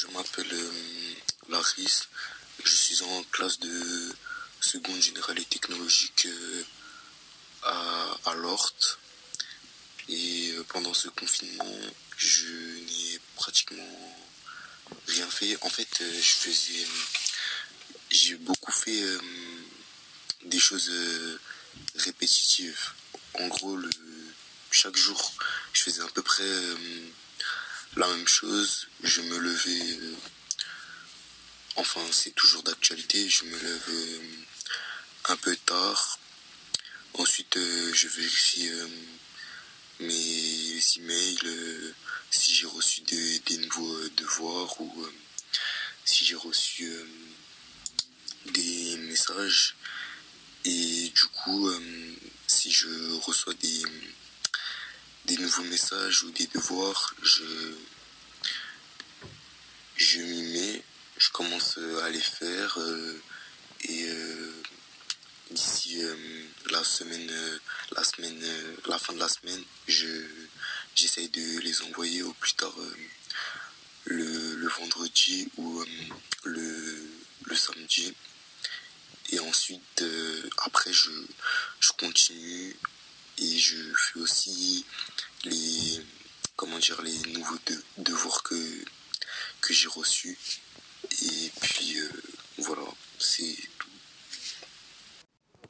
Je m'appelle euh, Laris, je suis en classe de seconde générale et technologique euh, à, à l'Orte. Et euh, pendant ce confinement, je n'ai pratiquement rien fait. En fait, je faisais. J'ai beaucoup fait des choses répétitives. En gros, chaque jour, je faisais à peu près la même chose. Je me levais. euh, enfin, c'est toujours d'actualité. Je me lève euh, un peu tard. Ensuite, euh, je vérifie mes emails, si j'ai reçu des, nouveaux devoirs ou si j'ai reçu des messages. Et du coup, si je reçois des, des nouveaux messages ou des devoirs, je, je m'y mets, je commence euh, à les faire euh, et euh, d'ici la semaine, la semaine, la fin de la semaine, je j'essaye de les envoyer au plus tard le, le vendredi ou le, le samedi. Et ensuite, après, je, je continue et je fais aussi les, comment dire, les nouveaux de- devoirs que, j'ai reçus. Et puis, euh, voilà, c'est